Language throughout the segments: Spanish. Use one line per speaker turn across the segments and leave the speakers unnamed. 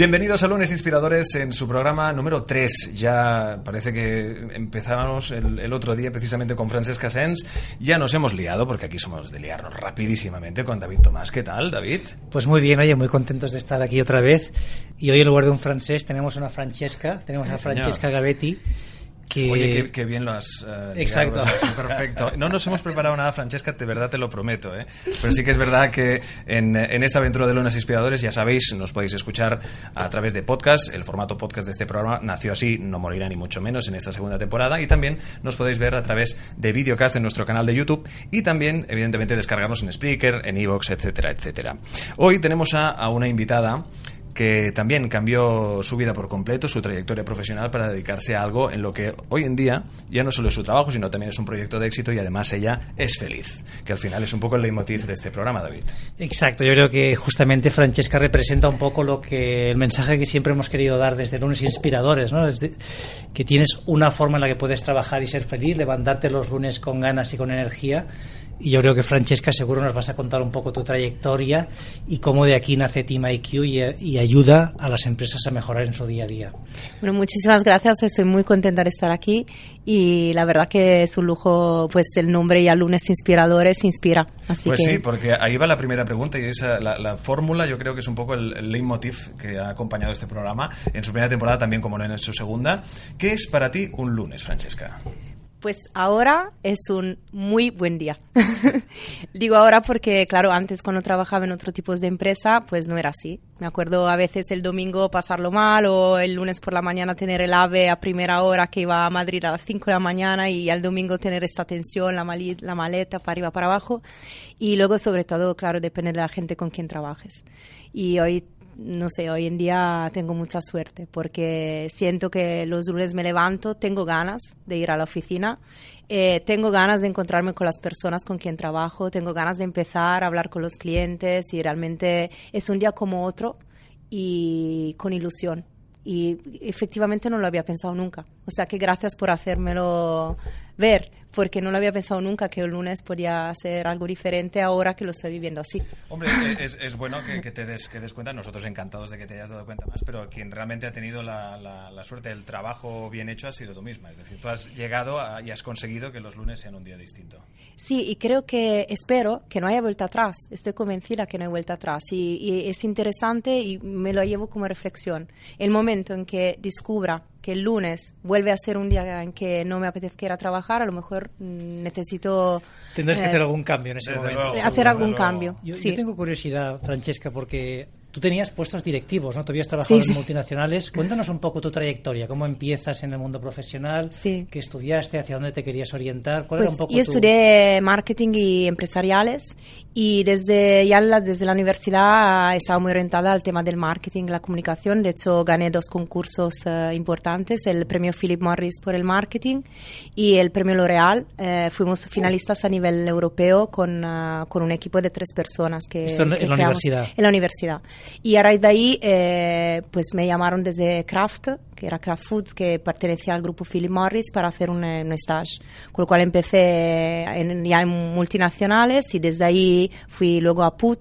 Bienvenidos a Lunes Inspiradores en su programa número 3. Ya parece que empezábamos el, otro día precisamente con Francesca Sens. Ya nos hemos liado, porque aquí somos de liarnos rapidísimamente con David Tomás. ¿Qué tal, David?
Pues muy bien, oye, muy contentos de estar aquí otra vez. Y hoy en lugar de un francés tenemos una Francesca, tenemos a Francesca Gavetti
Oye, qué, bien lo has...
Uh, Exacto.
perfecto. No nos hemos preparado nada, Francesca, de verdad te lo prometo. ¿eh? Pero sí que es verdad que en, en, esta aventura de Lunas Inspiradores, ya sabéis, nos podéis escuchar a través de podcast. El formato podcast de este programa nació así, no morirá ni mucho menos en esta segunda temporada. Y también nos podéis ver a través de videocast en nuestro canal de YouTube y también, evidentemente, descargarnos en Spreaker, en Evox, etcétera, etcétera. Hoy tenemos a, a una invitada que también cambió su vida por completo, su trayectoria profesional para dedicarse a algo en lo que hoy en día ya no solo es su trabajo, sino también es un proyecto de éxito y además ella es feliz, que al final es un poco el leitmotiv de este programa, David.
Exacto, yo creo que justamente Francesca representa un poco lo que el mensaje que siempre hemos querido dar desde lunes inspiradores, ¿no? que tienes una forma en la que puedes trabajar y ser feliz, levantarte los lunes con ganas y con energía y yo creo que Francesca seguro nos vas a contar un poco tu trayectoria y cómo de aquí nace Team IQ y, ayuda a las empresas a mejorar en su día a día.
Bueno, muchísimas gracias. Estoy muy contenta de estar aquí y la verdad que es un lujo, pues el nombre ya Lunes Inspiradores inspira. Así
pues sí, porque ahí va la primera pregunta y esa, la, fórmula yo creo que es un poco el, el leitmotiv que ha acompañado este programa en su primera temporada también como en su segunda. ¿Qué es para ti un lunes, Francesca?
Pues ahora es un muy buen día. Digo ahora porque, claro, antes cuando trabajaba en otro tipo de empresa, pues no era así. Me acuerdo a veces el domingo pasarlo mal o el lunes por la mañana tener el ave a primera hora que iba a Madrid a las 5 de la mañana y al domingo tener esta tensión, la, la maleta para arriba, para abajo. Y luego, sobre todo, claro, depende de la gente con quien trabajes. Y hoy no sé, hoy en día tengo mucha suerte porque siento que los lunes me levanto, tengo ganas de ir a la oficina, eh, tengo ganas de encontrarme con las personas con quien trabajo, tengo ganas de empezar a hablar con los clientes y realmente es un día como otro y con ilusión. Y efectivamente no lo había pensado nunca. O sea que gracias por hacérmelo ver porque no lo había pensado nunca que el lunes podía ser algo diferente ahora que lo estoy viviendo así.
Hombre, eh, es, es bueno que, te des, que des cuenta, nosotros encantados de que te hayas dado cuenta más, pero quien realmente ha tenido la, la, suerte del trabajo bien hecho ha sido tú misma. Es decir, tú has llegado y has conseguido que los lunes sean un día distinto.
Sí, y creo que, espero que no haya vuelta atrás. Estoy convencida que no hay vuelta atrás. Y, y es interesante y me lo llevo como reflexión. El momento en que descubra que el lunes vuelve a ser un día en que no me apetezca ir a trabajar, a lo mejor mm, necesito...
Tendrás que hacer algún cambio en ese momento.
hacer algún cambio.
Yo, yo, tengo curiosidad, Francesca, porque Tú tenías puestos directivos, ¿no? Tú habías trabajado en multinacionales. Cuéntanos un poco tu trayectoria, cómo empiezas en el mundo profesional,
sí.
qué estudiaste, hacia dónde te querías orientar. ¿Cuál era
pues
un poco
yo estudié marketing y empresariales y desde ya la, desde la universidad estaba muy orientada al tema del marketing, la comunicación. De hecho, gané dos concursos uh, importantes, el premio Philip Morris por el marketing y el premio L'Oreal. Uh, fuimos finalistas a nivel europeo con, uh, con un equipo de tres personas que,
Esto en,
que
en la universidad.
En la universidad. Y a raíz de ahí, eh, pues me llamaron desde Kraft, que era Kraft Foods, que pertenecía al grupo Philip Morris, para hacer un, un stage. Con lo cual empecé en, ya en multinacionales y desde ahí fui luego a Puig.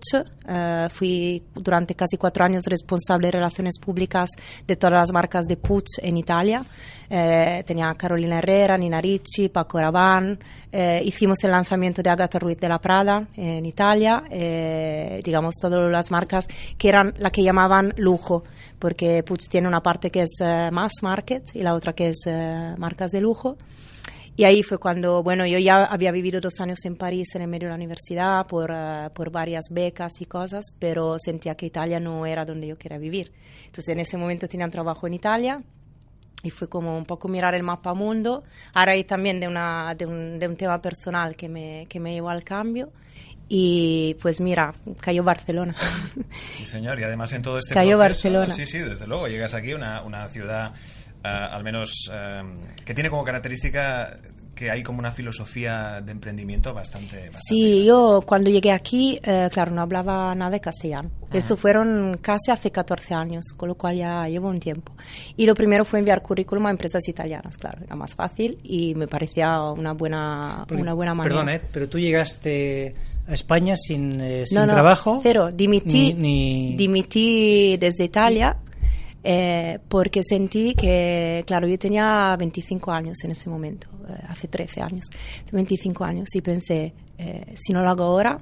Uh, fui durante casi cuatro años responsable de relaciones públicas de todas las marcas de Puig en Italia. Eh, tenía Carolina Herrera, Nina Ricci, Paco Rabanne. Eh, hicimos el lanzamiento de Agatha Ruiz de la Prada en Italia. Eh, digamos, todas las marcas que eran la que llamaban lujo, porque Puig tiene una parte que es mass market y la otra que es marcas de lujo. Y ahí fue cuando, bueno, yo ya había vivido dos años en París en el medio de la universidad por, uh, por varias becas y cosas, pero sentía que Italia no era donde yo quería vivir. Entonces en ese momento tenía un trabajo en Italia y fue como un poco mirar el mapa mundo, ahora hay también de, una, de, un, de un tema personal que me, que me llevó al cambio. Y pues mira, cayó Barcelona.
Sí, señor, y además en todo este
cayó
proceso,
Barcelona.
Sí, sí, desde luego, llegas aquí, una, una ciudad uh, al menos uh, que tiene como característica que hay como una filosofía de emprendimiento bastante... bastante
Sí, yo cuando llegué aquí, eh, claro, no hablaba nada de castellano. Eso fueron casi hace 14 años, con lo cual ya llevo un tiempo. Y lo primero fue enviar currículum a empresas italianas, claro, era más fácil y me parecía una buena,
Porque-
una buena manera.
Perdón, ¿eh? pero tú llegaste a España sin, eh, sin
No, no,
trabajo.
Cero, dimití,
Ni, ni-
dimití desde Italia eh, porque sentí que, claro, yo tenía 25 años en ese momento, eh, hace 13 años, 25 años, y pensé, eh, si no lo hago ahora,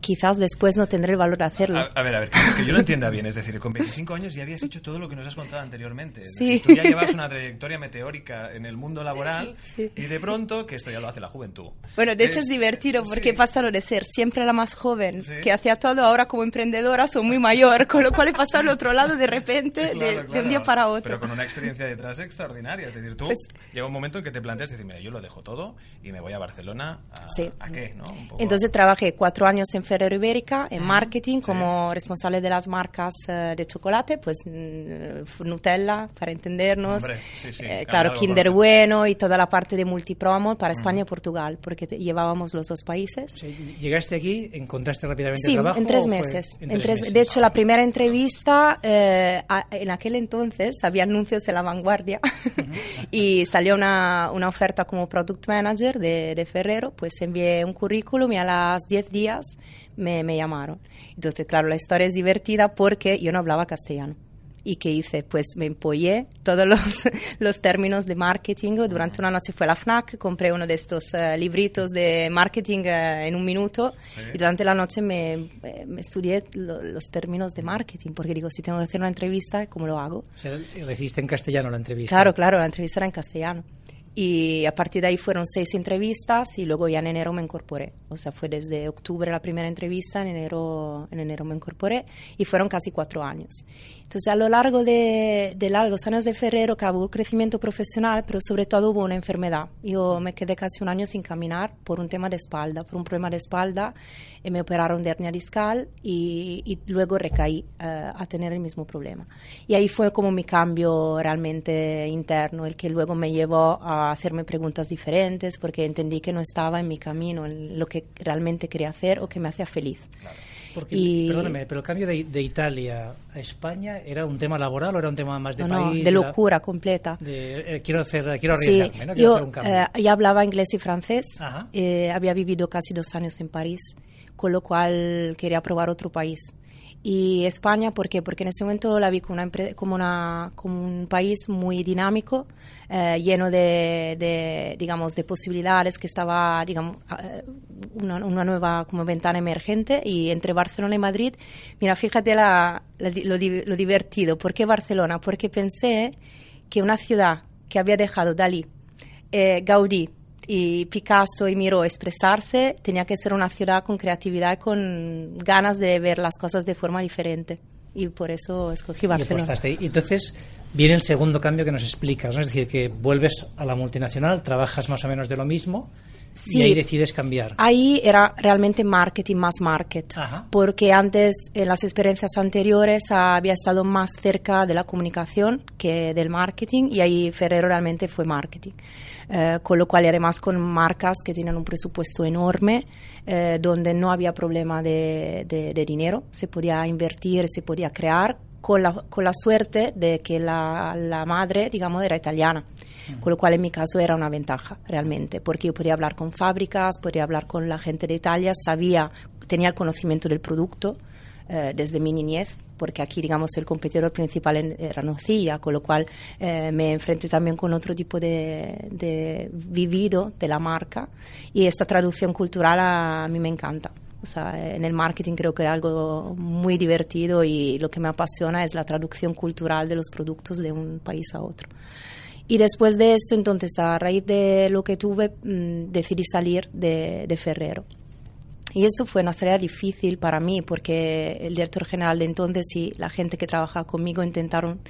quizás después no tendré el valor de hacerlo.
A, a ver, a ver, que, que yo lo entienda bien. Es decir, con 25 años ya habías hecho todo lo que nos has contado anteriormente. Es
Sí.
decir, tú ya llevas una trayectoria meteórica en el mundo laboral
Sí.
y de pronto, que esto ya lo hace la juventud.
Bueno, de hecho es divertido porque
sí.
pasaron de ser siempre la más joven,
Sí.
que hacía todo, ahora como emprendedora soy muy mayor, con lo cual he pasado al otro lado de repente, de-
Claro,
de,
claro.
un día para otro.
Pero con una experiencia detrás extraordinaria. Es decir, tú
Pues-
llega un momento en que te planteas decir, mira, yo lo dejo todo y me voy a Barcelona. ¿A,
Sí.
¿a qué? ¿no? Un poco-
Entonces trabajé cuatro años en Ferrero Ibérica, en marketing, como responsable de las marcas eh, de chocolate, pues mm, Nutella, para entendernos.
Hombre, sí, sí,
Eh,
claro,
Kinder. Bueno y toda la parte de multipromo para España y Portugal, porque te- llevábamos los dos países.
o sea, llegaste aquí, encontraste rápidamente
Sí,
trabajo.
en tres meses.
en
En
tres
tres-
meses?
De hecho, la primera entrevista, eh, a- en aquel entonces había anuncios en La Vanguardia y salió una, una oferta como Product Manager de, de Ferrero, pues envié un currículum y a las 10 días me, me llamaron. Entonces, claro, la historia es divertida porque yo no hablaba castellano. ¿Y qué hice? Pues me empollé todos los, los términos de marketing. Durante una noche fue a la FNAC, compré uno de estos eh, libritos de marketing eh, en un minuto
Sí.
y durante la noche me, eh, me estudié lo- los términos de marketing porque digo, si tengo que hacer una entrevista, ¿cómo lo hago?
O sea, le hiciste en castellano la entrevista.
Claro, claro, la entrevista era en castellano. Y a partir de ahí fueron seis entrevistas y luego ya en enero me incorporé. O sea, fue desde octubre la primera entrevista, en enero, en enero me incorporé y fueron casi cuatro años. Entonces, a lo largo de, de los años de Ferrero, que hubo un crecimiento profesional, pero sobre todo hubo una enfermedad. Yo me quedé casi un año sin caminar por un tema de espalda, por un problema de espalda, y me operaron de hernia discal y, y luego recaí eh, a tener el mismo problema. Y ahí fue como mi cambio realmente interno, el que luego me llevó a hacerme preguntas diferentes, porque entendí que no estaba en mi camino, en lo que realmente quería hacer o que me hacía feliz.
Porque,
Y-
Perdóname, pero el cambio de, de Italia a España era un tema laboral o era un tema más de
No, no,
país.
de
la-
locura completa.
de, eh, quiero hacer, quiero
Sí,
arriesgarme, ¿no? Quiero
yo
hacer un cambio.
eh, ya hablaba inglés y francés, eh, había vivido casi dos años en París, con lo cual quería probar otro país. Y España, ¿por qué? Porque en ese momento la vi como, una como, una, como un país muy dinámico, eh, lleno de, de, digamos, de posibilidades, que estaba, digamos, eh, una, una nueva como ventana emergente. Y entre Barcelona y Madrid, mira, fíjate la, la lo, lo divertido. ¿Por qué Barcelona? Porque pensé que una ciudad que había dejado Dalí, eh, Gaudí y Picasso y Miró expresarse, tenía que ser una ciudad con creatividad y con ganas de ver las cosas de forma diferente. Y por eso escogí Barcelona.
Y entonces viene el segundo cambio que nos explicas, ¿no? Es decir, que vuelves a la multinacional, trabajas más o menos de lo mismo
Sí.
y ahí decides cambiar.
Ahí era realmente marketing más market,
Ajá.
porque antes, en las experiencias anteriores, había estado más cerca de la comunicación que del marketing y ahí Ferrero realmente fue marketing. Eh, con lo cual, además con marcas que tienen un presupuesto enorme, eh, donde no había problema de, de- de dinero, se podía invertir, se podía crear, con la, con la suerte de que la, la madre, digamos, era italiana. Con lo cual, en mi caso, era una ventaja realmente, porque yo podía hablar con fábricas, podía hablar con la gente de Italia, sabía, tenía el conocimiento del producto eh, desde mi niñez, porque aquí, digamos, el competidor principal era Nocilla, con lo cual eh, me enfrenté también con otro tipo de, de vivido de la marca y esta traducción cultural a, mí me encanta. O sea, en el marketing creo que era algo muy divertido y lo que me apasiona es la traducción cultural de los productos de un país a otro. Y después de eso, entonces, a raíz de lo que tuve, mm, decidí salir de, de Ferrero. Y eso fue una tarea difícil para mí porque el director general de entonces y la gente que trabajaba conmigo intentaron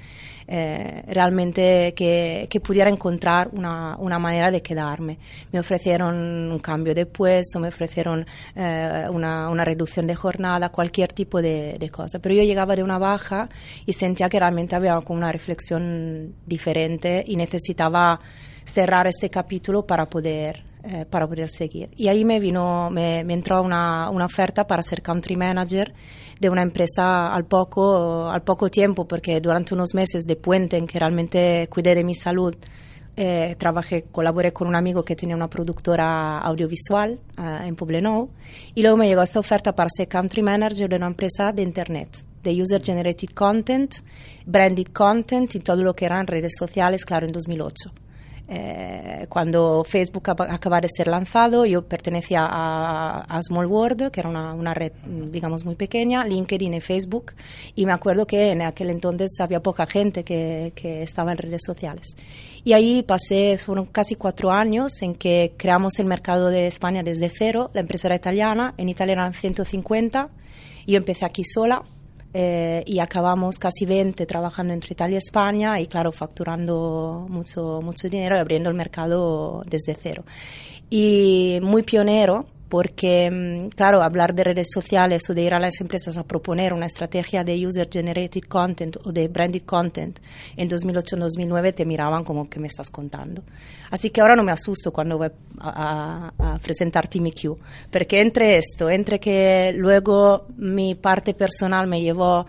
eh, realmente que, que pudiera encontrar una, una manera de quedarme. Me ofrecieron un cambio de puesto, me ofrecieron eh, una, una reducción de jornada, cualquier tipo de, de cosa. Pero yo llegaba de una baja y sentía que realmente había como una reflexión diferente y necesitaba cerrar este capítulo para poder, eh, para poder seguir. Y ahí me vino, me, me entró una, una, oferta para ser country manager de una empresa al poco, al poco tiempo, porque durante unos meses de puente en que realmente cuidé de mi salud, eh, trabajé, colaboré con un amigo que tenía una productora audiovisual uh, en Poblenou y luego me llegó esta oferta para ser country manager de una empresa de internet, de user generated content, branded content y todo lo que eran redes sociales, claro, en 2008. Eh, cuando Facebook acaba de ser lanzado, yo pertenecía a, a Small World, que era una, una, red, digamos, muy pequeña, LinkedIn y Facebook, y me acuerdo que en aquel entonces había poca gente que, que estaba en redes sociales. Y ahí pasé, fueron casi cuatro años en que creamos el mercado de España desde cero, la empresa era italiana, en Italia eran 150, y yo empecé aquí sola, eh, y acabamos casi 20 trabajando entre Italia y España y claro, facturando mucho, mucho dinero y abriendo el mercado desde cero. Y muy pionero porque, mm, claro, hablar de redes sociales o de ir a las empresas a proponer una estrategia de user-generated content o de branded content en 2008-2009 te miraban como que me estás contando. Así que ahora no me asusto cuando voy a, a, a presentar TeamIQ, porque entre esto, entre que luego mi parte personal me llevó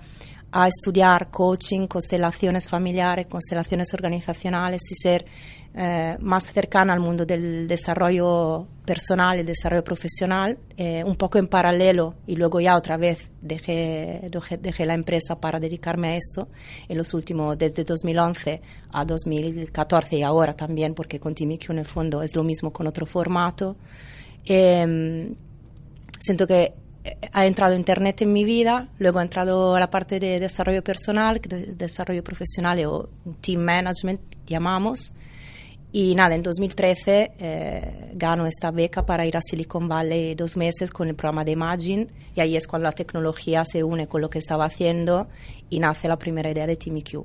a estudiar coaching, constelaciones familiares, constelaciones organizacionales y ser eh, más cercana al mundo del desarrollo personal y desarrollo profesional, eh, un poco en paralelo y luego ya otra vez dejé, dejé, dejé, la empresa para dedicarme a esto en los últimos, desde 2011 a 2014 y ahora también, porque con en el fondo es lo mismo con otro formato. Eh, siento que ha entrado Internet en mi vida, luego ha entrado la parte de desarrollo personal, de desarrollo profesional o team management, llamamos. Y nada, en 2013 eh, gano esta beca para ir a Silicon Valley dos meses con el programa de Imagine y ahí es cuando la tecnología se une con lo que estaba haciendo y nace la primera idea de TeamIQ.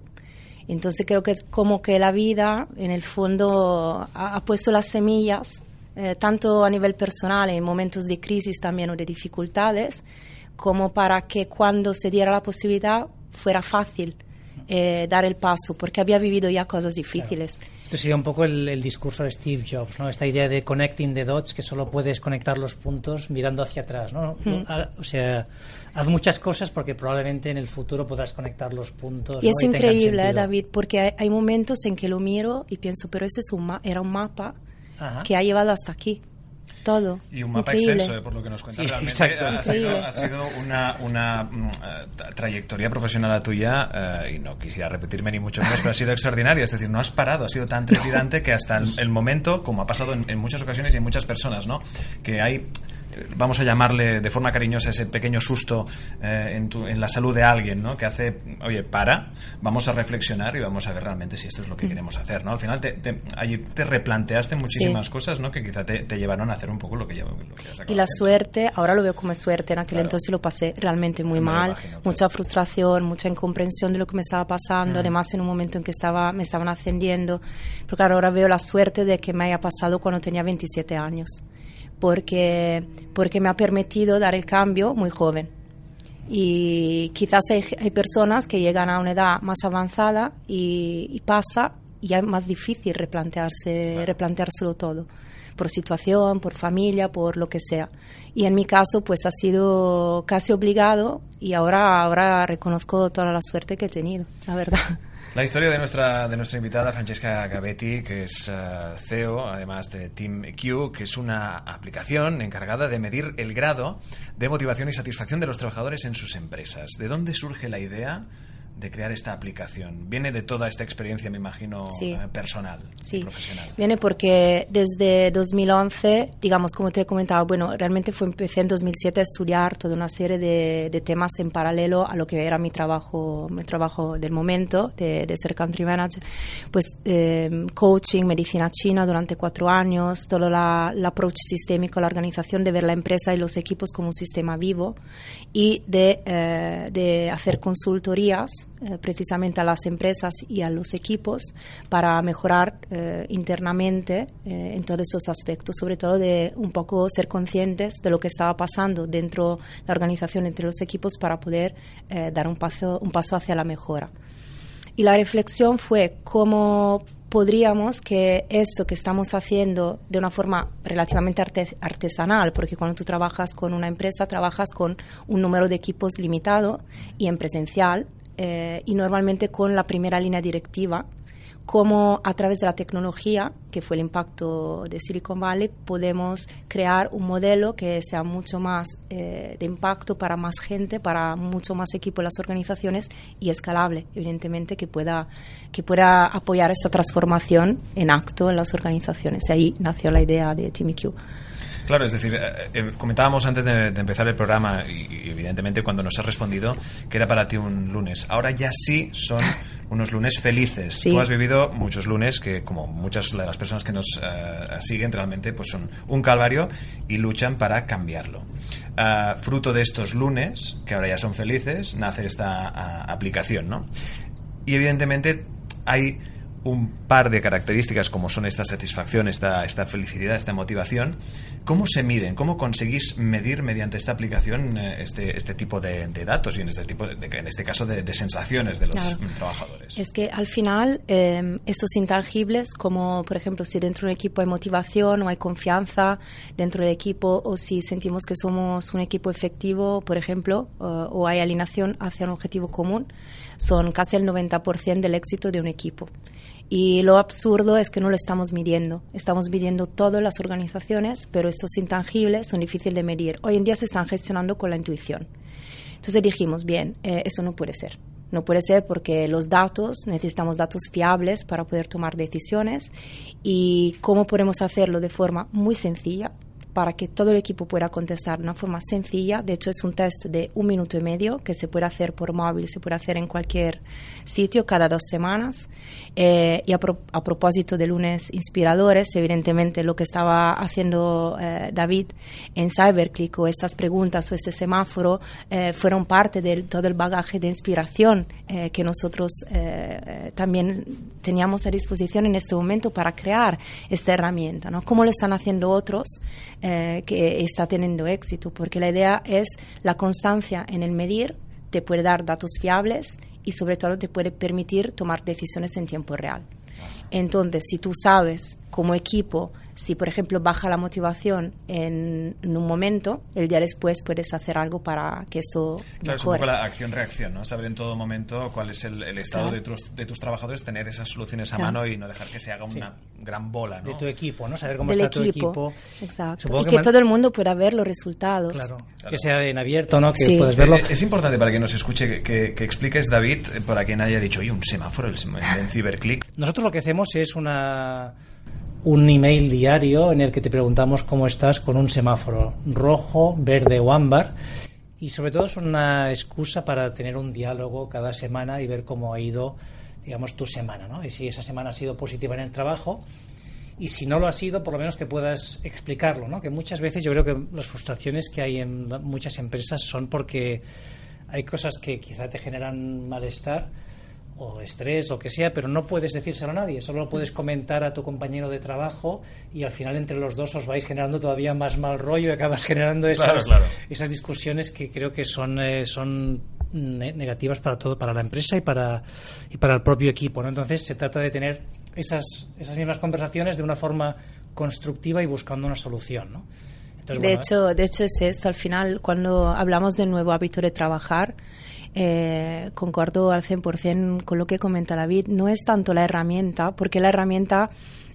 Entonces creo que como que la vida en el fondo ha, ha puesto las semillas eh, tanto a nivel personal, en momentos de crisis también o de dificultades, como para que cuando se diera la posibilidad fuera fácil eh, dar el paso, porque había vivido ya cosas difíciles.
Claro. Esto sería un poco el, el, discurso de Steve Jobs, ¿no? Esta idea de connecting the dots, que solo puedes conectar los puntos mirando hacia atrás, ¿no? Mm. O sea, haz muchas cosas porque probablemente en el futuro podrás conectar los puntos.
Y
¿no?
es
y
increíble, ¿eh, David, porque hay, hay, momentos en que lo miro y pienso, pero ese es un era un mapa Ajá. que ha llevado hasta aquí. Todo.
Y un mapa
Increíble.
extenso, eh, por lo que nos cuentas.
Sí,
Realmente
exacto.
ha sido, ha sido, una, una uh, trayectoria profesional la tuya, uh, y no quisiera repetirme ni mucho menos, pero ha sido extraordinaria. Es decir, no has parado, ha sido tan trepidante que hasta el, el momento, como ha pasado en, en, muchas ocasiones y en muchas personas, ¿no? Que hay vamos a llamarle de forma cariñosa ese pequeño susto eh, en, tu, en, la salud de alguien, ¿no? Que hace, oye, para, vamos a reflexionar y vamos a ver realmente si esto es lo que mm. queremos hacer, ¿no? Al final te, te, allí te replanteaste muchísimas sí. cosas, ¿no? Que quizá te, te, llevaron a hacer un poco lo que, lo que has
Y la suerte, ahora lo veo como suerte, en aquel claro. entonces lo pasé realmente muy me mal, imagino, claro. mucha frustración, mucha incomprensión de lo que me estaba pasando, mm. además en un momento en que estaba, me estaban ascendiendo, pero claro, ahora veo la suerte de que me haya pasado cuando tenía 27 años porque, porque me ha permitido dar el cambio muy joven. Y quizás hay, hay personas que llegan a una edad más avanzada y, y pasa y es más difícil replantearse, claro. replanteárselo todo, por situación, por familia, por lo que sea. Y en mi caso, pues ha sido casi obligado y ahora, ahora reconozco toda la suerte que he tenido, la verdad.
La historia de nuestra, de nuestra invitada Francesca Gavetti, que es uh, CEO, además de Team Q, que es una aplicación encargada de medir el grado de motivación y satisfacción de los trabajadores en sus empresas. ¿De dónde surge la idea de crear esta aplicación? ¿Viene de toda esta experiencia, me imagino,
sí.
eh, personal
sí.
y profesional?
Viene porque desde 2011, digamos, como te he comentado, bueno, realmente fue, empecé en 2007 a estudiar toda una serie de, de temas en paralelo a lo que era mi trabajo, mi trabajo del momento, de, de ser country manager. Pues eh, coaching, medicina china durante cuatro años, todo la, el approach sistémico, la organización de ver la empresa y los equipos como un sistema vivo y de, eh, de hacer consultorías eh, precisamente a las empresas y a los equipos para mejorar eh, internamente eh, en todos esos aspectos, sobre todo de un poco ser conscientes de lo que estaba pasando dentro de la organización, entre los equipos, para poder eh, dar un paso, un paso hacia la mejora. Y la reflexión fue cómo podríamos que esto que estamos haciendo de una forma relativamente artesanal, porque cuando tú trabajas con una empresa, trabajas con un número de equipos limitado y en presencial, eh, y normalmente con la primera línea directiva, cómo a través de la tecnología, que fue el impacto de Silicon Valley, podemos crear un modelo que sea mucho más eh, de impacto para más gente, para mucho más equipo en las organizaciones y escalable, evidentemente, que pueda, que pueda apoyar esta transformación en acto en las organizaciones. Y ahí nació la idea de TeamIQ.
Claro, es decir, eh, eh, comentábamos antes de, empezar el programa y, evidentemente cuando nos has respondido que era para ti un lunes. Ahora ya sí son unos lunes felices. Tú has vivido muchos lunes que, como muchas de las personas que nos eh, siguen, realmente pues son un calvario y luchan para cambiarlo. fruto de estos lunes, que ahora ya son felices, nace esta aplicación, ¿no? Y evidentemente hay un par de características como son esta satisfacción, esta, esta felicidad, esta motivación. ¿Cómo se miden? ¿Cómo conseguís medir mediante esta aplicación eh, este, este tipo de, datos y en este, tipo de, en este caso de, sensaciones de los trabajadores?
Es que al final eh, estos intangibles, como por ejemplo si dentro de un equipo hay motivación o hay confianza dentro del equipo o si sentimos que somos un equipo efectivo, por ejemplo, o hay alineación hacia un objetivo común, son casi el 90% del éxito de un equipo. Y lo absurdo es que no lo estamos midiendo. Estamos midiendo todas las organizaciones, pero estos intangibles son difíciles de medir. Hoy en día se están gestionando con la intuición. Entonces dijimos, bien, eh, eso no puede ser. No puede ser porque los datos, necesitamos datos fiables para poder tomar decisiones y cómo podemos hacerlo de forma muy sencilla, para que todo el equipo pueda contestar de una forma sencilla. De hecho, es un test de un minuto y medio que se puede hacer por móvil, se puede hacer en cualquier sitio cada dos semanas. Eh, y a, propósito de lunes inspiradores, evidentemente lo que estaba haciendo eh, David en CyberClick o estas preguntas o este semáforo eh, fueron parte de todo el bagaje de inspiración que nosotros también teníamos a disposición en este momento para crear esta herramienta. ¿no? ¿Cómo lo están haciendo otros? Eh, que está teniendo éxito, porque la idea es la constancia en el medir, te puede dar datos fiables y sobre todo te puede permitir tomar decisiones en tiempo real. Entonces, si tú sabes como equipo si, por ejemplo, baja la motivación en, un momento, el día después puedes hacer algo para que eso
claro, Es un poco la acción-reacción, ¿no? Saber en todo momento cuál es el, estado de, tus, de, tus, trabajadores, tener esas soluciones a mano y no dejar que se haga una gran bola, ¿no?
De tu equipo, ¿no? Saber cómo está tu equipo.
Exacto. y que, todo el mundo pueda ver los resultados.
Claro. Que sea en abierto, ¿no? Que puedes verlo.
Es, importante para quien nos escuche que, que, expliques, David, para quien haya dicho, oye, un semáforo el, en CiberClick.
Nosotros lo que hacemos es una un email diario en el que te preguntamos cómo estás con un semáforo rojo, verde o ámbar. Y sobre todo es una excusa para tener un diálogo cada semana y ver cómo ha ido, digamos, tu semana, ¿no? Y si esa semana ha sido positiva en el trabajo y si no lo ha sido, por lo menos que puedas explicarlo, ¿no? Que muchas veces yo creo que las frustraciones que hay en muchas empresas son porque hay cosas que quizá te generan malestar o estrés o que sea, pero no puedes decírselo a nadie, solo lo puedes comentar a tu compañero de trabajo y al final entre los dos os vais generando todavía más mal rollo y acabas generando esas, esas discusiones que creo que son, eh, son negativas para todo, para la empresa y para, y para el propio equipo. ¿no? Entonces se trata de tener esas, esas mismas conversaciones de una forma constructiva y buscando una solución. ¿no?
de, hecho, de hecho es eso, al final cuando hablamos del nuevo hábito de trabajar, eh, concuerdo al 100% con lo que comenta David, no es tanto la herramienta, porque la herramienta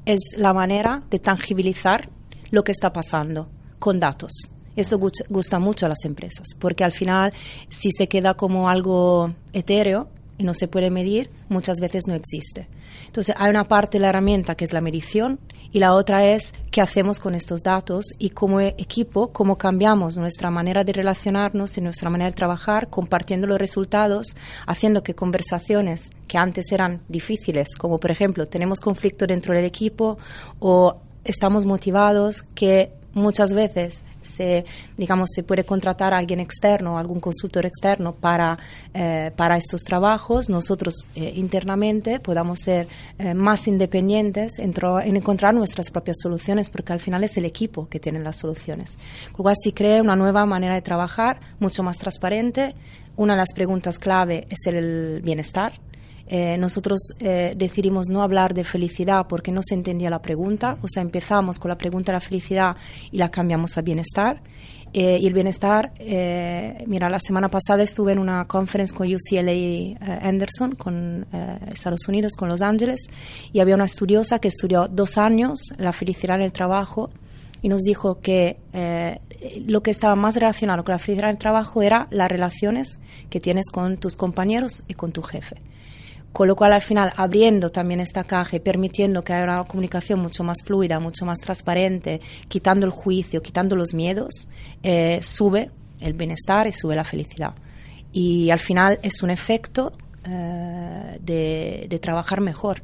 es la manera de tangibilizar lo que está pasando con datos. Eso gusta mucho a las empresas, porque al final, si se queda como algo etéreo y no se puede medir, muchas veces no existe. Entonces, hay una parte de la herramienta que es la medición y la otra es qué hacemos con estos datos y como equipo, cómo cambiamos nuestra manera de relacionarnos y nuestra manera de trabajar, compartiendo los resultados, haciendo que conversaciones que antes eran difíciles, como por ejemplo tenemos conflicto dentro del equipo o estamos motivados, que muchas veces se, digamos, se puede contratar a alguien externo, algún consultor externo para, eh, para estos trabajos. Nosotros eh, internamente podamos ser eh, más independientes en, en, encontrar nuestras propias soluciones, porque al final es el equipo que tiene las soluciones. Con lo cual, si crea una nueva manera de trabajar, mucho más transparente. Una de las preguntas clave es el bienestar eh, nosotros eh, decidimos no hablar de felicidad porque no se entendía la pregunta, o sea, empezamos con la pregunta de la felicidad y la cambiamos a bienestar. Eh, y el bienestar, mira, la semana pasada estuve en una conferencia con UCLA Anderson, con Estados Unidos, con Los Ángeles, y había una estudiosa que estudió dos años la felicidad en el trabajo y nos dijo que lo que estaba más relacionado con la felicidad en el trabajo era las relaciones que tienes con tus compañeros y con tu jefe. Con lo cual, al final, abriendo también esta caja y permitiendo que haya una comunicación mucho más fluida, mucho más transparente, quitando el juicio, quitando los miedos, eh, sube el bienestar y sube la felicidad. Y al final es un efecto eh, de, trabajar mejor.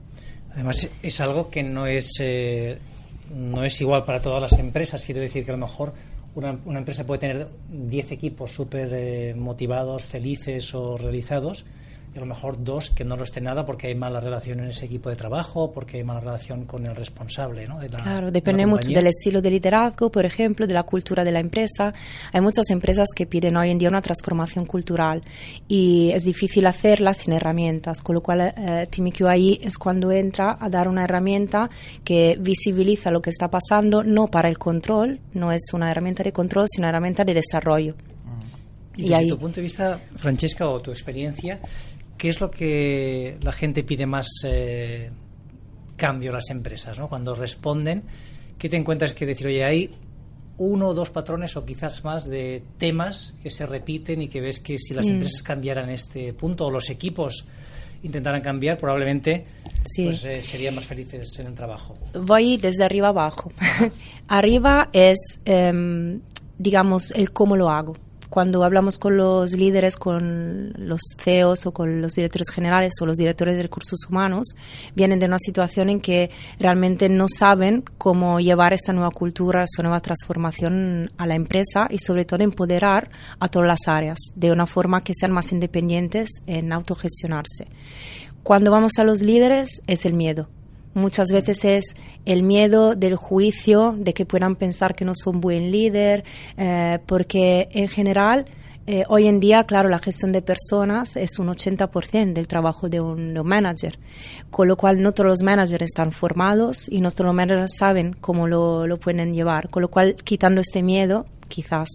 Además, es algo que no es, eh, no es igual para todas las empresas. Quiero decir que a lo mejor una, una empresa puede tener 10 equipos súper motivados, felices o realizados, y a lo mejor dos que no lo estén nada porque hay mala relación en ese equipo de trabajo, porque hay mala relación con el responsable. ¿no? de la,
Claro,
de la
depende mucho del estilo de liderazgo, por ejemplo, de la cultura de la empresa. Hay muchas empresas que piden hoy en día una transformación cultural y es difícil hacerla sin herramientas, con lo cual eh, Team QI es cuando entra a dar una herramienta que visibiliza lo que está pasando, no para el control, no es una herramienta de control, sino una herramienta de desarrollo.
Y
Y
desde
ahí-
tu punto de vista, Francesca, o tu experiencia, ¿qué es lo que la gente pide más eh, cambio a las empresas? ¿no? Cuando responden, ¿qué te encuentras que decir, oye, hay uno o dos patrones o quizás más de temas que se repiten y que ves que si las
Mm.
empresas cambiaran este punto o los equipos intentaran cambiar, probablemente
Sí.
pues, eh, serían más felices en el trabajo?
Voy desde arriba abajo. arriba es, em, digamos, el cómo lo hago. Cuando hablamos con los líderes, con los CEOs o con los directores generales o los directores de recursos humanos, vienen de una situación en que realmente no saben cómo llevar esta nueva cultura, esta nueva transformación a la empresa y sobre todo empoderar a todas las áreas de una forma que sean más independientes en autogestionarse. Cuando vamos a los líderes es el miedo. Muchas veces es el miedo del juicio, de que puedan pensar que no son buen líder, eh, porque en general eh, hoy en día, claro, la gestión de personas es un 80% del trabajo de un, manager, con lo cual no todos los managers están formados y no todos los managers saben cómo lo, lo pueden llevar, con lo cual quitando este miedo, quizás.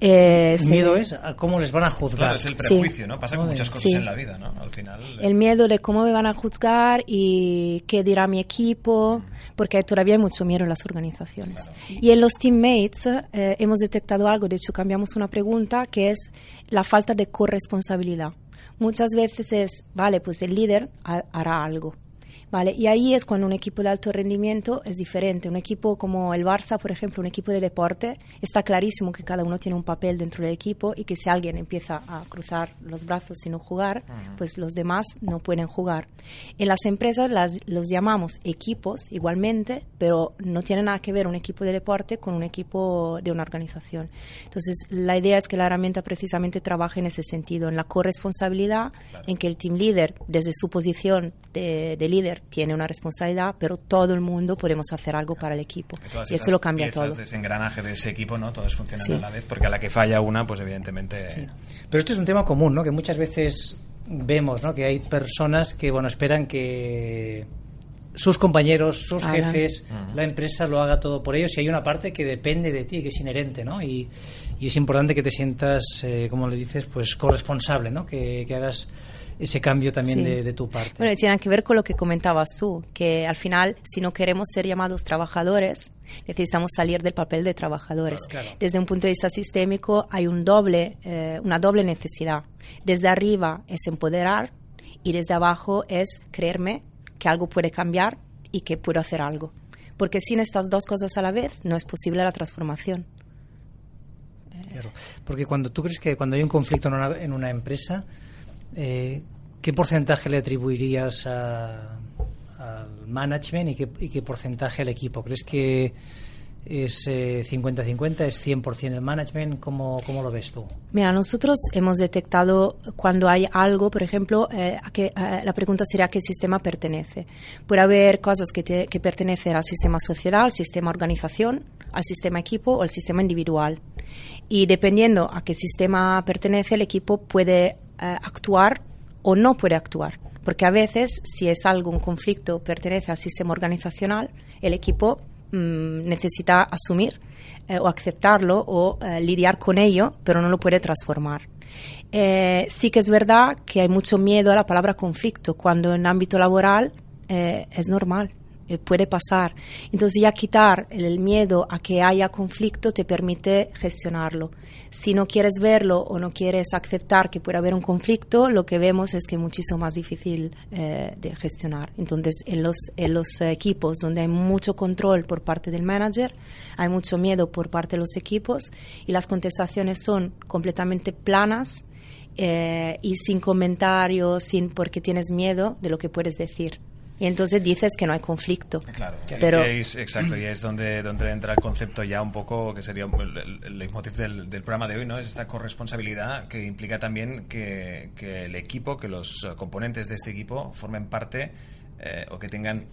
Eh,
El
se-
miedo es a cómo les van a juzgar.
Claro, es el
Sí.
prejuicio, ¿no? Pasa con muchas
de-
cosas
sí.
en la vida, ¿no? Al final.
el miedo de cómo me van a juzgar y qué dirá mi equipo, porque todavía hay mucho miedo en las organizaciones. Y en los teammates eh, hemos detectado algo, de hecho cambiamos una pregunta que es la falta de corresponsabilidad. Muchas veces es, vale, pues el líder ha- hará algo. Vale, y ahí es cuando un equipo de alto rendimiento es diferente. Un equipo como el Barça, por ejemplo, un equipo de deporte, está clarísimo que cada uno tiene un papel dentro del equipo y que si alguien empieza a cruzar los brazos y no jugar, pues los demás no pueden jugar. En las empresas las, los llamamos equipos igualmente, pero no tiene nada que ver un equipo de deporte con un equipo de una organización. Entonces, la idea es que la herramienta precisamente trabaje en ese sentido, en la corresponsabilidad, en que el team leader, desde su posición de, de líder, tiene una responsabilidad, pero todo el mundo podemos hacer algo para el equipo. Y eso lo cambia todo.
de ese engranaje de ese equipo, ¿no? Todas funcionando
Sí.
a la vez, porque a la que falla una, pues evidentemente.
Pero esto es un tema común, ¿no? Que muchas veces vemos, ¿no? Que hay personas que, bueno, esperan que sus compañeros, sus
Hagan.
jefes, la empresa lo haga todo por ellos y hay una parte que depende de ti, que es inherente, ¿no? Y, y es importante que te sientas, eh, como le dices, pues corresponsable, ¿no? Que, que hagas ese cambio también
Sí.
de, de tu parte.
Bueno, tiene que ver con lo que comentabas tú, que al final, si no queremos ser llamados trabajadores, necesitamos salir del papel de trabajadores.
Claro, claro.
Desde un punto de vista sistémico, hay un doble, eh, una doble necesidad. Desde arriba es empoderar y desde abajo es creerme que algo puede cambiar y que puedo hacer algo. Porque sin estas dos cosas a la vez no es posible la transformación.
Claro. Porque cuando tú crees que cuando hay un conflicto en una, en una empresa, eh, ¿qué porcentaje le atribuirías a- al management y qué, y qué porcentaje al equipo? ¿Crees que es eh, 50-50, es 100% el management? ¿Cómo, ¿Cómo lo ves tú?
Mira, nosotros hemos detectado cuando hay algo, por ejemplo, eh, a que, eh, la pregunta sería a qué sistema pertenece. Puede haber cosas que, te- que pertenecen al sistema social, al sistema organización, al sistema equipo o al sistema individual. Y dependiendo a qué sistema pertenece, el equipo puede eh, actuar o no puede actuar. Porque a veces, si es algo, un conflicto, pertenece al sistema organizacional, el equipo mm, necesita asumir eh, o aceptarlo o eh, lidiar con ello, pero no lo puede transformar. Sí que es verdad que hay mucho miedo a la palabra conflicto, cuando en ámbito laboral es normal eh, puede pasar. Entonces ya quitar el miedo a que haya conflicto te permite gestionarlo. Si no quieres verlo o no quieres aceptar que puede haber un conflicto, lo que vemos es que es muchísimo más difícil eh, de gestionar. Entonces en los, en los equipos donde hay mucho control por parte del manager, hay mucho miedo por parte de los equipos y las contestaciones son completamente planas. Eh, y sin comentarios, sin porque tienes miedo de lo que puedes decir. Y entonces dices que no hay conflicto.
Claro, pero... exacto, y es donde, donde entra el concepto ya un poco, que sería el, el leitmotiv del, del, programa de hoy, ¿no? Es esta corresponsabilidad que implica también que, que el equipo, que los componentes de este equipo formen parte eh, o que tengan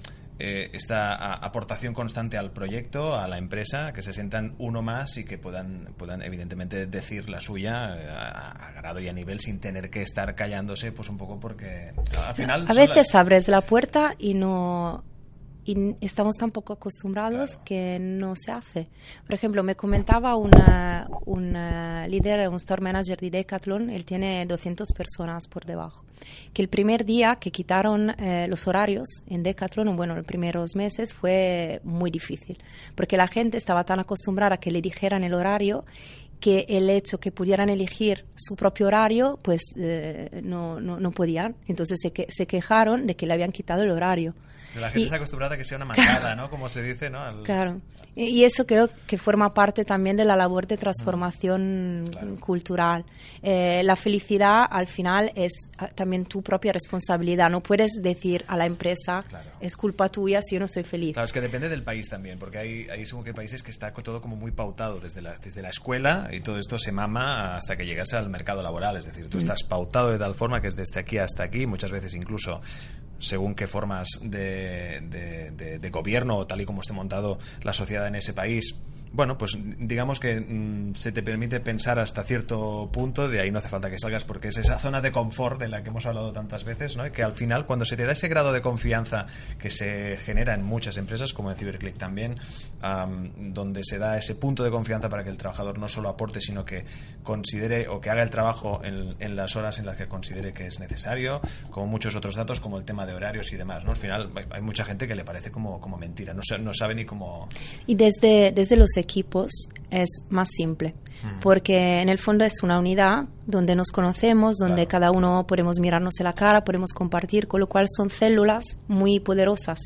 eh, esta aportación constante al proyecto, a la empresa, que se sientan uno más y que puedan, puedan evidentemente decir la suya eh, a, grado y a nivel sin tener que estar callándose, pues un poco porque al final...
A veces abres la puerta y no y estamos tan poco acostumbrados que no se hace. Por ejemplo, me comentaba una, una líder, un store manager de Decathlon, él tiene 200 personas por debajo, que el primer día que quitaron eh, los horarios en Decathlon, bueno, los primeros meses fue muy difícil, porque la gente estaba tan acostumbrada a que le dijeran el horario que el hecho que pudieran elegir su propio horario, pues eh, no, no, no, podían. Entonces se, que, se quejaron de que le habían quitado el horario.
La gente está acostumbrada a que sea una mancada, ¿no? Como se dice, ¿no?
Claro. Y eso creo que forma parte también de la labor de transformación mm, cultural. Eh, la felicidad al final es ah, también tu propia responsabilidad. No puedes decir a la empresa, es culpa tuya si yo no soy feliz.
Claro, es que depende del país también, porque hay, hay según qué países que está todo como muy pautado desde la, desde la escuela y todo esto se mama hasta que llegas al mercado laboral. Es decir, tú estás pautado de tal forma que es desde aquí hasta aquí, muchas veces incluso según qué formas de, de, gobierno o tal y como esté montado la sociedad en ese país, bueno, pues digamos que mm, se te permite pensar hasta cierto punto, de ahí no hace falta que salgas porque es esa zona de confort de la que hemos hablado tantas veces, ¿no? Y que al final, cuando se te da ese grado de confianza que se genera en muchas empresas, como en Cyberclick también, donde se da ese punto de confianza para que el trabajador no solo aporte, sino que considere o que haga el trabajo en, en las horas en las que considere que es necesario, como muchos otros datos, como el tema de horarios y demás, ¿no? Al final hay, mucha gente que le parece como, como mentira, no, no sabe ni cómo...
Y desde, desde los equipos es más simple, porque en el fondo es una unidad donde nos conocemos, donde cada uno podemos mirarnos en la cara, podemos compartir, con lo cual son células muy poderosas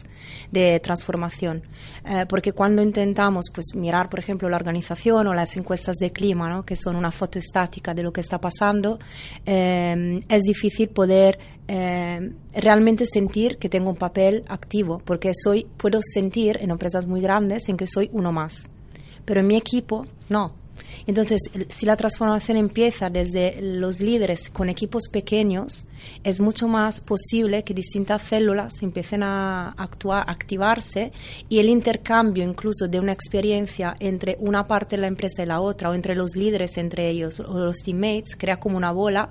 de transformación. Eh, porque cuando intentamos pues, mirar, por ejemplo, la organización o las encuestas de clima, ¿no? que son una foto estática de lo que está pasando, eh, es difícil poder eh, realmente sentir que tengo un papel activo, porque soy, puedo sentir en empresas muy grandes en que soy uno más pero en mi equipo no. Entonces, si la transformación empieza desde los líderes con equipos pequeños, es mucho más posible que distintas células empiecen a actuar, activarse y el intercambio incluso de una experiencia entre una parte de la empresa y la otra, o entre los líderes entre ellos, o los teammates, crea como una bola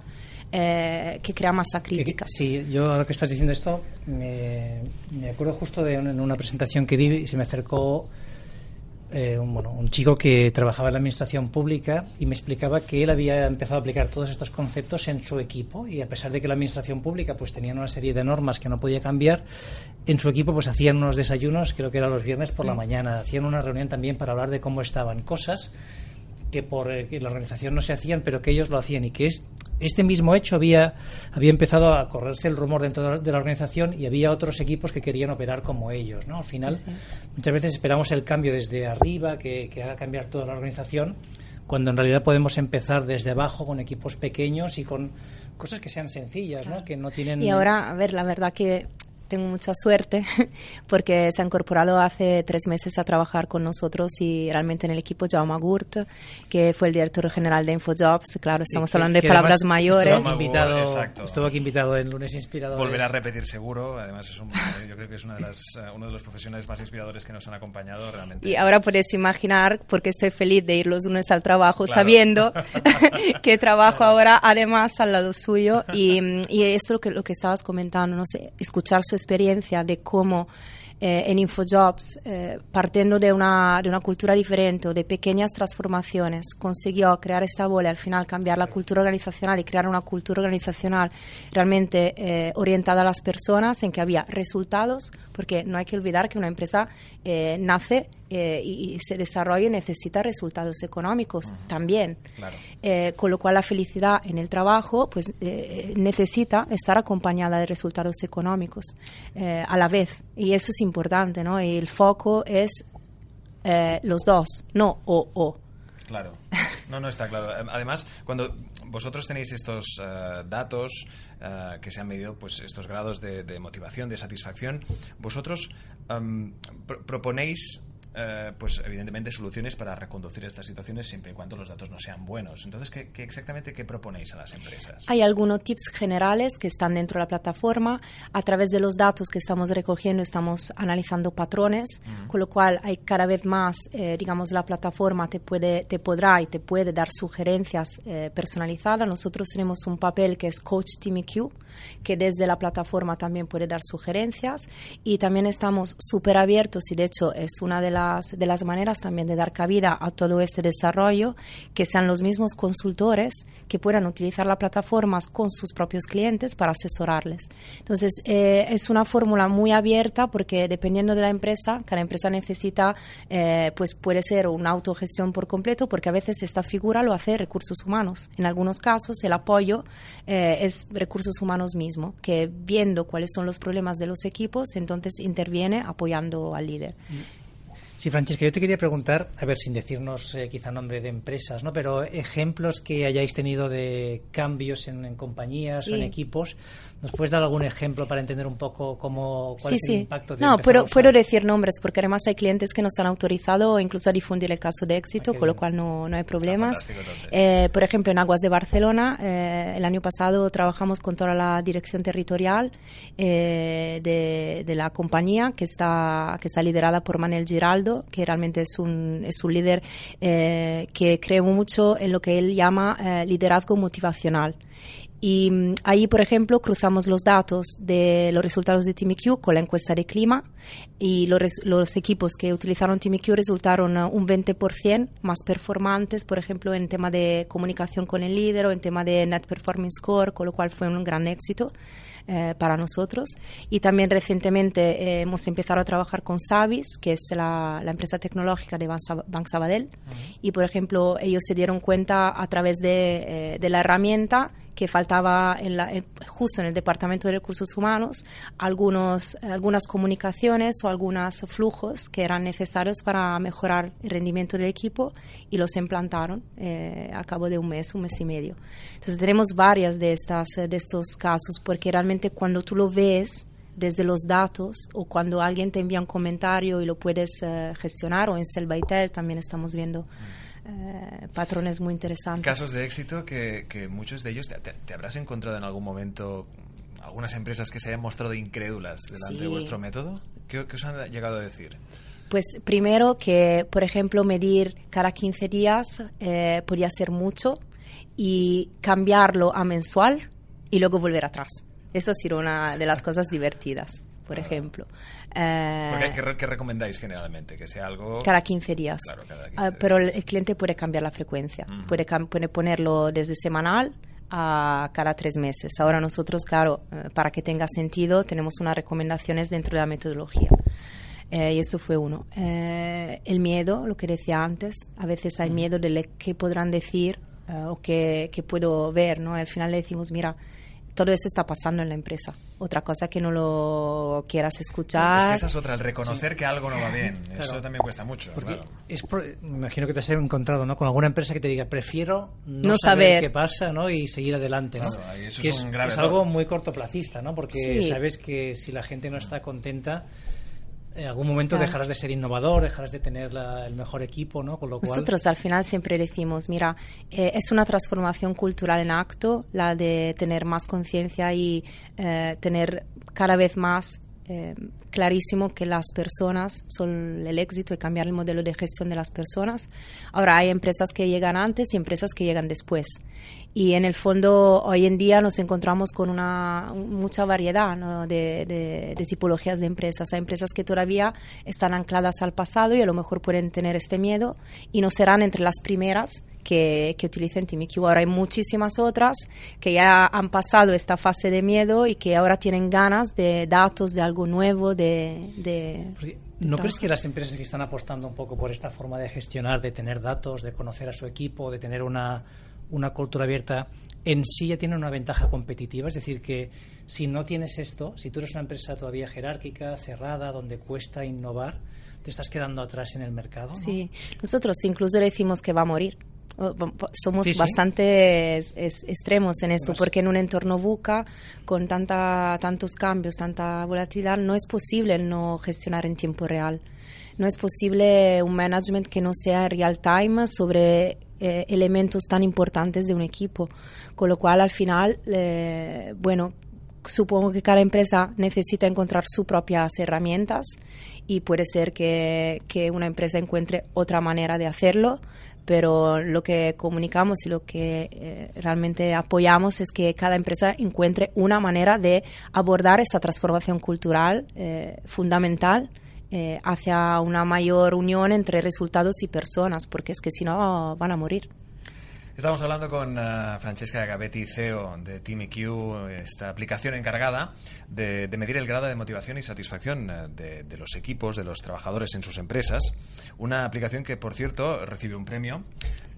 eh, que crea masa crítica.
Sí, yo ahora que estás diciendo esto, me, me acuerdo justo de en una presentación que di y se me acercó eh, un, bueno, un chico que trabajaba en la administración pública y me explicaba que él había empezado a aplicar todos estos conceptos en su equipo y a pesar de que la administración pública pues tenía una serie de normas que no podía cambiar, en su equipo pues hacían unos desayunos, creo que eran los viernes por la mañana, hacían una reunión también para hablar de cómo estaban cosas que por eh, la organización no se hacían, pero que ellos lo hacían y que es este mismo hecho había, había empezado a correrse el rumor dentro de la organización y había otros equipos que querían operar como ellos. ¿no? Al final, muchas veces esperamos el cambio desde arriba, que, que, haga cambiar toda la organización, cuando en realidad podemos empezar desde abajo con equipos pequeños y con cosas que sean sencillas, ¿no? que no tienen...
Y ahora, a ver, la verdad que tengo mucha suerte porque se ha incorporado hace tres meses a trabajar con nosotros y realmente en el equipo Jaume Agurt, que fue el director general de InfoJobs. Claro, estamos
que-
hablando de palabras mayores.
Estuvo aquí, invitado,
Exacto.
estuvo aquí invitado en Lunes Inspiradores.
Volverá a repetir seguro. Además, es un- yo creo que es una de las, eh, uno de los profesionales más inspiradores que nos han acompañado realmente.
Y ahora puedes imaginar por qué estoy feliz de ir los lunes al trabajo
Claro.
sabiendo que trabajo ahora además al lado suyo y, y eso lo que, lo que estabas comentando, no sé, escuchar su experiencia de cómo eh, en InfoJobs, eh, partiendo de una, de una cultura diferente o de pequeñas transformaciones, consiguió crear esta bola y al final cambiar la cultura organizacional y crear una cultura organizacional realmente eh, orientada a las personas, en que había resultados, porque no hay que olvidar que una empresa nace eh, y, se desarrolla y necesita resultados económicos también.
Claro.
Eh, con lo cual la felicidad en el trabajo pues eh, necesita estar acompañada de resultados económicos eh, a la vez y eso es importante no y el foco es eh, los dos no o o
Claro. No, no está claro. Em, Además, cuando vosotros tenéis estos eh, datos eh, que se han medido, pues estos grados de, de motivación, de satisfacción, vosotros pro- proponéis, eh, pues evidentemente, soluciones para reconducir estas situaciones siempre y cuando los datos no sean buenos. Entonces, ¿qué, qué exactamente qué proponéis a las empresas?
Hay algunos tips generales que están dentro de la plataforma. A través de los datos que estamos recogiendo, estamos analizando patrones, con lo cual hay cada vez más, eh, digamos, la plataforma te, puede, te podrá y te puede dar sugerencias eh, personalizadas. Nosotros tenemos un papel que es Coach Team EQ, que desde la plataforma también puede dar sugerencias. Y también estamos súper abiertos y, de hecho, es una de las, de las maneras también de dar cabida a todo este desarrollo, que sean los mismos consultores que puedan utilizar la plataforma con sus propios clientes para asesorarles. Entonces, eh, es una fórmula muy abierta porque dependiendo de la empresa, cada empresa necesita, eh, pues puede ser una autogestión por completo porque a veces esta figura lo hace recursos humanos. En algunos casos, el apoyo eh, es recursos humanos mismo, que viendo cuáles son los problemas de los equipos, entonces interviene apoyando al líder.
Sí, Francesca, yo te quería preguntar, a ver, sin decirnos eh, quizá nombre de empresas, ¿no? Pero ejemplos que hayáis tenido de cambios en, en compañías
Sí.
o en equipos. ¿Nos puedes dar algún ejemplo para entender un poco cómo, cuál
Sí,
es el
sí.
impacto de
No, puedo, puedo decir nombres porque además hay clientes que nos han autorizado incluso a difundir el caso de éxito,
Ah,
con lo cual no, no hay problemas. Eh, por ejemplo, en Aguas de Barcelona, eh, el año pasado trabajamos con toda la dirección territorial eh, de, de la compañía que está, que está liderada por Manel Giraldo, que realmente es un, es un líder que cree mucho en lo que él llama liderazgo motivacional. Y mm, ahí, por ejemplo, cruzamos los datos de los resultados de TeamIQ con la encuesta de clima y los, los equipos que utilizaron TeamIQ resultaron eh, un 20% más performantes, por ejemplo, en tema de comunicación con el líder o en tema de Net Performance Score, con lo cual fue un gran éxito eh, para nosotros. Y también recientemente eh, hemos empezado a trabajar con Savis, que es la, la empresa tecnológica de Bank Sabadell. Y, por ejemplo, ellos se dieron cuenta a través de, eh, de la herramienta que faltaba justo en el Departamento de Recursos Humanos algunos, algunas comunicaciones o algunos flujos que eran necesarios para mejorar el rendimiento del equipo y los implantaron eh, a cabo de un mes, un mes y medio. Entonces tenemos varias de, estas, eh, de estos casos porque realmente cuando tú lo ves desde los datos o cuando alguien te envía un comentario y lo puedes eh, gestionar o en Selbytel también estamos viendo eh, patrones muy interesantes.
Casos de éxito que, que muchos de ellos te, te- te habrás encontrado en algún momento algunas empresas que se hayan mostrado incrédulas delante de
Sí.
vuestro método. ¿Qué, qué os han llegado a decir?
Pues primero que, por ejemplo, medir cada 15 días eh, podía ser mucho y cambiarlo a mensual y luego volver atrás. Eso ha sido una de las cosas divertidas, por ejemplo. Eh,
¿qué, qué recomendáis generalmente? Que sea algo...
cada 15 días.
Claro, cada 15
Ah,
días.
pero el, cliente puede cambiar la frecuencia. Puede, ponerlo desde semanal a cada tres meses. Ahora nosotros, claro, eh, para que tenga sentido, tenemos unas recomendaciones dentro de la metodología. Eh, y eso fue uno. Eh, el miedo, lo que decía antes, a veces hay miedo de qué podrán decir o qué, qué puedo ver, ¿no? Al final le decimos, mira, todo eso está pasando en la empresa. Otra cosa que no lo quieras escuchar.
Es que esa es otra, el reconocer que algo no va bien. Eso también cuesta mucho.
Porque
claro.
es por- me imagino que te has encontrado ¿no? con alguna empresa que te diga prefiero no,
No
saber,
saber.
qué pasa ¿no? y seguir adelante. ¿no?
Claro, eso es un grave
es
error.
algo muy cortoplacista, ¿no? porque
Sí.
sabes que si la gente no está contenta, en algún momento
Claro.
dejarás de ser innovador, dejarás de tener la- el mejor equipo, ¿no? con lo cual
Nosotros al final siempre decimos, mira, eh, es una transformación cultural en acto, la de tener más conciencia y eh, tener cada vez más eh, clarísimo que las personas son el éxito y cambiar el modelo de gestión de las personas. Ahora hay empresas que llegan antes y empresas que llegan después. Y en el fondo hoy en día nos encontramos con una mucha variedad ¿no? de, de- de tipologías de empresas. Hay empresas que todavía están ancladas al pasado y a lo mejor pueden tener este miedo y no serán entre las primeras que, que utilicen TeamIQ. Ahora hay muchísimas otras que ya han pasado esta fase de miedo y que ahora tienen ganas de datos, de algo nuevo, de... de
¿No crees que las empresas que están apostando un poco por esta forma de gestionar, de tener datos, de conocer a su equipo, de tener una, una cultura abierta, en sí ya tienen una ventaja competitiva? Es decir, que si no tienes esto, si tú eres una empresa todavía jerárquica, cerrada, donde cuesta innovar, te estás quedando atrás en el mercado. ¿no?
Sí, nosotros incluso decimos que va a morir. Somos
Sí, sí.
bastante es- es- extremos en esto, porque en un entorno VUCA, con tanta, tantos cambios, tanta volatilidad, no es posible no gestionar en tiempo real. No es posible un management que no sea real time sobre eh, elementos tan importantes de un equipo. Con lo cual, al final, eh, bueno, supongo que cada empresa necesita encontrar sus propias herramientas y puede ser que, que una empresa encuentre otra manera de hacerlo, pero lo que comunicamos y lo que eh, realmente apoyamos es que cada empresa encuentre una manera de abordar esta transformación cultural fundamental eh, hacia una mayor unión entre resultados y personas, porque es que si no van a morir.
Estamos hablando con eh, Francesca Gavetti, CEO de TeamIQ, esta aplicación encargada de, de medir el grado de motivación y satisfacción eh, de, de los equipos, de los trabajadores en sus empresas. Una aplicación que, por cierto, recibe un premio,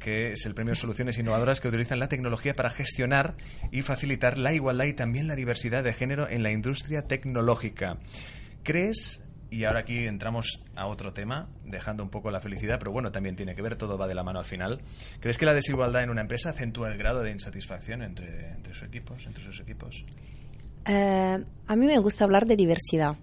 que es el premio Soluciones Innovadoras que utilizan la tecnología para gestionar y facilitar la igualdad y también la diversidad de género en la industria tecnológica. ¿Crees y ahora aquí entramos a otro tema, dejando un poco la felicidad, pero bueno, también tiene que ver, todo va de la mano al final. ¿Crees que la desigualdad en una empresa acentúa el grado de insatisfacción entre, entre sus equipos, entre sus equipos?
Eh, a mí me gusta hablar de diversidad,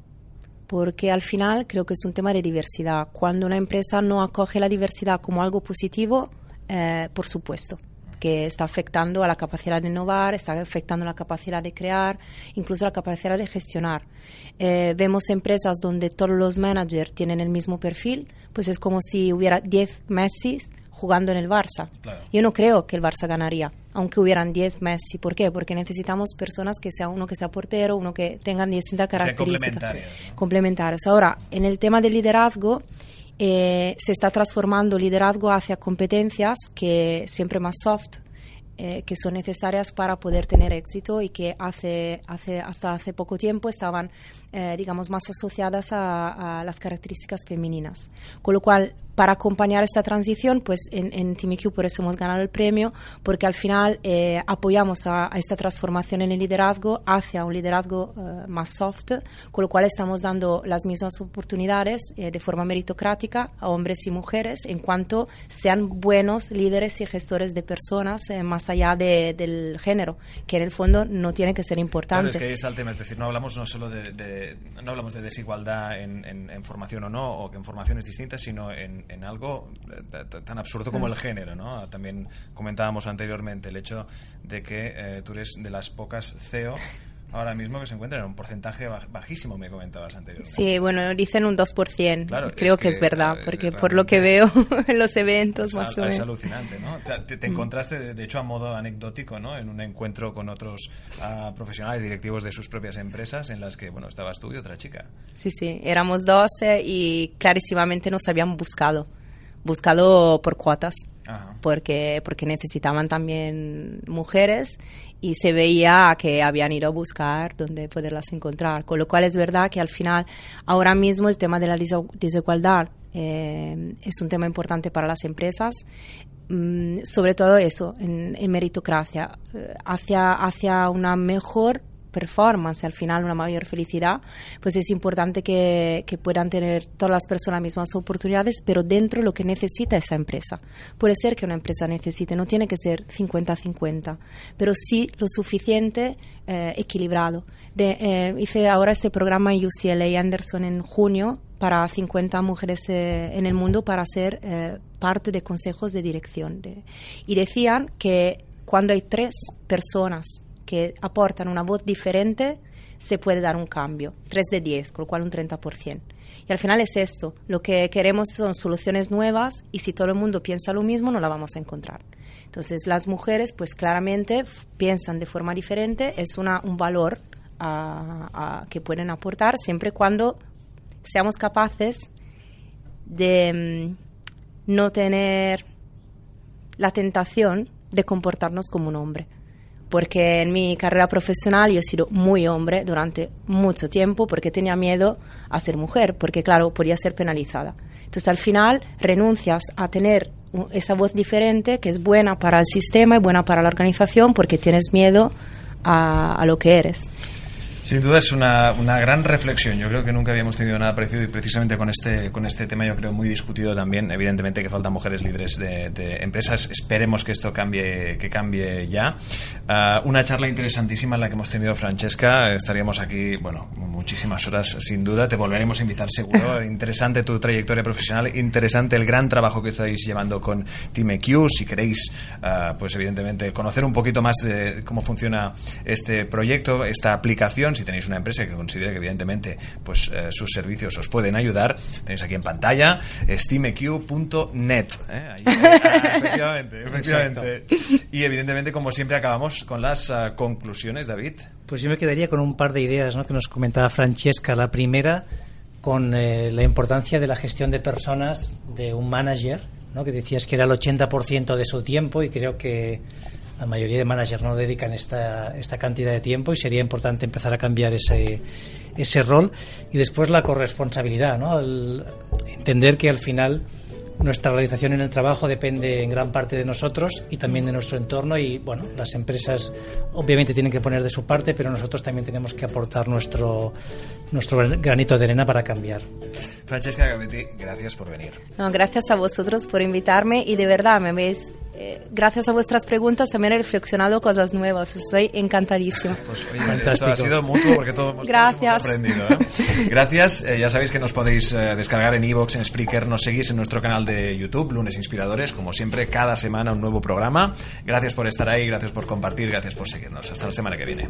porque al final creo que es un tema de diversidad. Cuando una empresa no acoge la diversidad como algo positivo, eh, por supuesto que está afectando a la capacidad de innovar, está afectando la capacidad de crear, incluso la capacidad de gestionar. Eh, vemos empresas donde todos los managers tienen el mismo perfil, pues es como si hubiera 10 Messi jugando en el Barça.
Claro.
Yo no creo que el Barça ganaría, aunque hubieran 10 Messi. ¿Por qué? Porque necesitamos personas que sea uno que sea portero, uno que tengan distintas características.
complementarias, ¿no?
Complementarios. Ahora, en el tema del liderazgo, eh, se está transformando liderazgo hacia competencias que siempre más soft, eh, que son necesarias para poder tener éxito y que hace, hace, hasta hace poco tiempo estaban, eh, digamos, más asociadas a, a las características femeninas. Con lo cual, para acompañar esta transición, pues en, en TeamIQ por eso hemos ganado el premio, porque al final eh, apoyamos a, a esta transformación en el liderazgo hacia un liderazgo eh, más soft, con lo cual estamos dando las mismas oportunidades eh, de forma meritocrática a hombres y mujeres en cuanto sean buenos líderes y gestores de personas eh, más allá de- del género, que en el fondo no tiene que ser
Claro,
importante.
es que ahí está el tema, es decir, no hablamos no solo de, de- no hablamos de desigualdad en, en- en formación o no, o que en formaciones distintas, sino en, en algo eh, tan absurdo como el género, ¿no? También comentábamos anteriormente el hecho de que eh, tú eres de las pocas CEO ahora mismo que se encuentran en un porcentaje baj- bajísimo, me comentabas anteriormente.
Sí, bueno, dicen un 2%.
Claro,
Creo
es
que,
que,
es verdad,
claro,
porque por lo que veo en los eventos,
Es,
más o
es alucinante, ¿no? Te, te- te encontraste, de- hecho, a modo anecdótico, ¿no? En un encuentro con otros profesionales directivos de sus propias empresas en las que, bueno, estabas tú y otra chica.
Sí, sí, éramos 12 y clarísimamente nos habían buscado, buscado por cuotas,
Ajá.
porque, porque necesitaban también mujeres y se veía que habían ido a buscar dónde poderlas encontrar. Con lo cual es verdad que al final, ahora mismo el tema de la desigualdad eh, es un tema importante para las empresas, mm, sobre todo eso, en, en meritocracia, eh, hacia, hacia una mejor performance, al final una mayor felicidad, pues es importante que, que, puedan tener todas las personas las mismas oportunidades, pero dentro de lo que necesita esa empresa. Puede ser que una empresa necesite, no tiene que ser 50-50, pero sí lo suficiente eh, equilibrado. De, eh, hice ahora este programa en UCLA Anderson en junio para 50 mujeres eh, en el mundo para ser eh, parte de consejos de dirección. De, y decían que cuando hay tres personas que aportan una voz diferente, se puede dar un cambio. 3 de 10, con lo cual un 30%. Y al final es esto, lo que queremos son soluciones nuevas y si todo el mundo piensa lo mismo no la vamos a encontrar. Entonces las mujeres pues claramente piensan de forma diferente, es una, un valor que pueden aportar siempre cuando seamos capaces de mm, no tener la tentación de comportarnos como un hombre. Porque en mi carrera profesional yo he sido muy hombre durante mucho tiempo porque tenía miedo a ser mujer, porque claro, podía ser penalizada. Entonces al final renuncias a tener esa voz diferente que es buena para el sistema y buena para la organización porque tienes miedo a, a lo que eres.
Sin duda es una, una, gran reflexión. Yo creo que nunca habíamos tenido nada parecido y precisamente con este, con este tema yo creo muy discutido también. Evidentemente que faltan mujeres líderes de, de empresas. Esperemos que esto cambie, que cambie ya. Uh, una charla interesantísima en la que hemos tenido Francesca. Estaríamos aquí, bueno, muchísimas horas sin duda. Te volveremos a invitar seguro. interesante tu trayectoria profesional, interesante el gran trabajo que estáis llevando con Team EQ. Si queréis, uh, pues evidentemente conocer un poquito más de cómo funciona este proyecto, esta aplicación si tenéis una empresa que considere que evidentemente pues eh, sus servicios os pueden ayudar, tenéis aquí en pantalla steameq.net. ¿eh? Ahí, efectivamente, efectivamente. Y evidentemente, como siempre, acabamos con las uh, conclusiones, David.
Pues yo me quedaría con un par de ideas ¿no? que nos comentaba Francesca. La primera, con eh, la importancia de la gestión de personas de un manager, ¿no? que decías que era el 80% de su tiempo y creo que la mayoría de managers no dedican esta, esta cantidad de tiempo y sería importante empezar a cambiar ese, ese rol. Y después la corresponsabilidad, ¿no? Entender que al final nuestra realización en el trabajo depende en gran parte de nosotros y también de nuestro entorno y bueno, las empresas obviamente tienen que poner de su parte, pero nosotros también tenemos que aportar nuestro, nuestro granito de arena para cambiar.
Francesca Gavetti, gracias por venir.
No, gracias a vosotros por invitarme y de verdad me veis eh, gracias a vuestras preguntas también he reflexionado cosas nuevas. Estoy encantadísima.
Pues oye, esto ha sido mutuo porque todos, todos
gracias.
hemos aprendido. ¿eh? Gracias. Eh, ya sabéis que nos podéis eh, descargar en iVoox, en Spreaker, nos seguís en nuestro canal de YouTube, Lunes Inspiradores, como siempre, cada semana un nuevo programa. Gracias por estar ahí, gracias por compartir, gracias por seguirnos. Hasta la semana que viene.